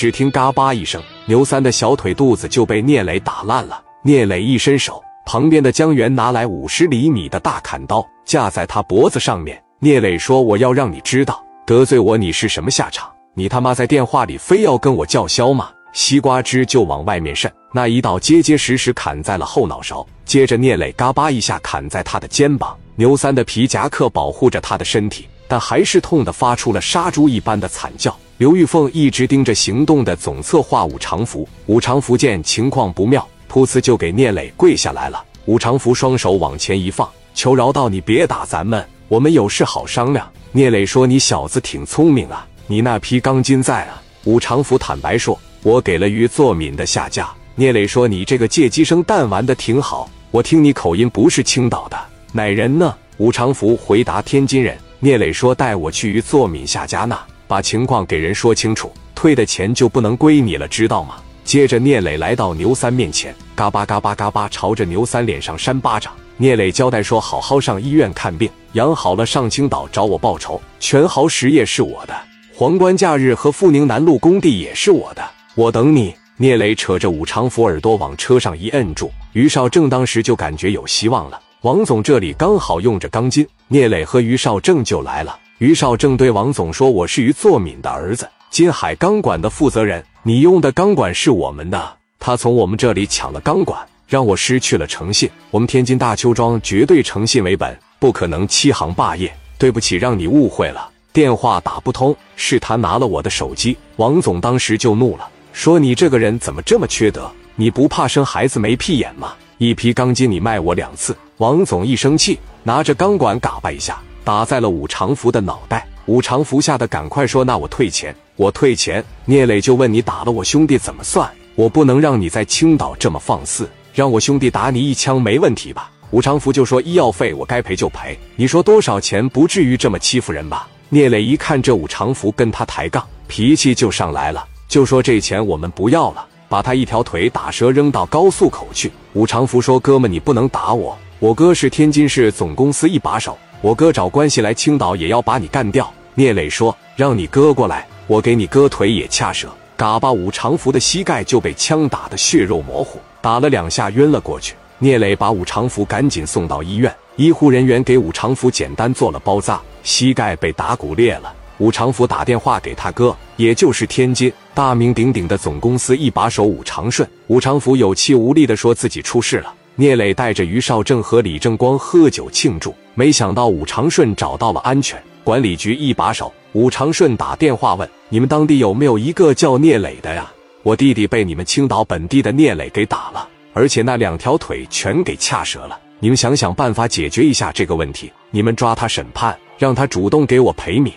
只听嘎巴一声，牛三的小腿肚子就被聂磊打烂了。聂磊一伸手，旁边的江源拿来五十厘米的大砍刀，架在他脖子上面。聂磊说：“我要让你知道，得罪我你是什么下场？你他妈在电话里非要跟我叫嚣吗？”西瓜汁就往外面渗，那一刀结结实实砍在了后脑勺。接着聂磊嘎巴一下砍在他的肩膀。牛三的皮夹克保护着他的身体，但还是痛得发出了杀猪一般的惨叫。刘玉凤一直盯着行动的总策划武长福，武长福见情况不妙。噗呲就给聂磊跪下来了。武长福双手往前一放，求饶道：“你别打咱们，我们有事好商量。”聂磊说：“你小子挺聪明啊，你那批钢筋在啊。”武长福坦白说：“我给了于作敏的下家。”聂磊说：“你这个借鸡生蛋玩的挺好，我听你口音不是青岛的，哪人呢？”武长福回答：“天津人。”聂磊说：“带我去于作敏下家那，把情况给人说清楚，退的钱就不能归你了，知道吗？”接着，聂磊来到牛三面前，嘎巴嘎巴嘎巴朝着牛三脸上扇巴掌。聂磊交代说：“好好上医院看病，养好了上青岛找我报仇。全豪实业是我的，皇冠假日和富宁南路工地也是我的，我等你。”聂磊扯着武长福耳朵往车上一摁住，于少正当时就感觉有希望了。王总这里刚好用着钢筋，聂磊和于少正就来了。于少正对王总说：“我是于作敏的儿子。”金海钢管的负责人，你用的钢管是我们的，他从我们这里抢了钢管，让我失去了诚信。我们天津大邱庄绝对诚信为本，不可能欺行霸业。对不起，让你误会了，电话打不通，是他拿了我的手机。王总当时就怒了，说你这个人怎么这么缺德？你不怕生孩子没屁眼吗？一批钢筋你卖我两次。王总一生气，拿着钢管嘎巴一下打在了武长福的脑袋。武长福吓得赶快说：“那我退钱。”我退钱，聂磊就问你打了我兄弟怎么算？我不能让你在青岛这么放肆，让我兄弟打你一枪没问题吧？武长福就说医药费我该赔就赔，你说多少钱？不至于这么欺负人吧？聂磊一看这武长福跟他抬杠，脾气就上来了，就说这钱我们不要了，把他一条腿打折扔到高速口去。武长福说：“哥们，你不能打我，我哥是天津市总公司一把手，我哥找关系来青岛也要把你干掉。”聂磊说：“让你哥过来。”我给你哥腿也掐折，嘎巴武长福的膝盖就被枪打得血肉模糊，打了两下晕了过去。聂磊把武长福赶紧送到医院，医护人员给武长福简单做了包扎，膝盖被打骨裂了。武长福打电话给他哥，也就是天津大名鼎鼎的总公司一把手武长顺。武长福有气无力地说自己出事了。聂磊带着于少正和李正光喝酒庆祝，没想到武长顺找到了安全管理局一把手。武长顺打电话问：“你们当地有没有一个叫聂磊的呀？我弟弟被你们青岛本地的聂磊给打了，而且那两条腿全给掐折了。你们想想办法解决一下这个问题。你们抓他审判，让他主动给我赔米。”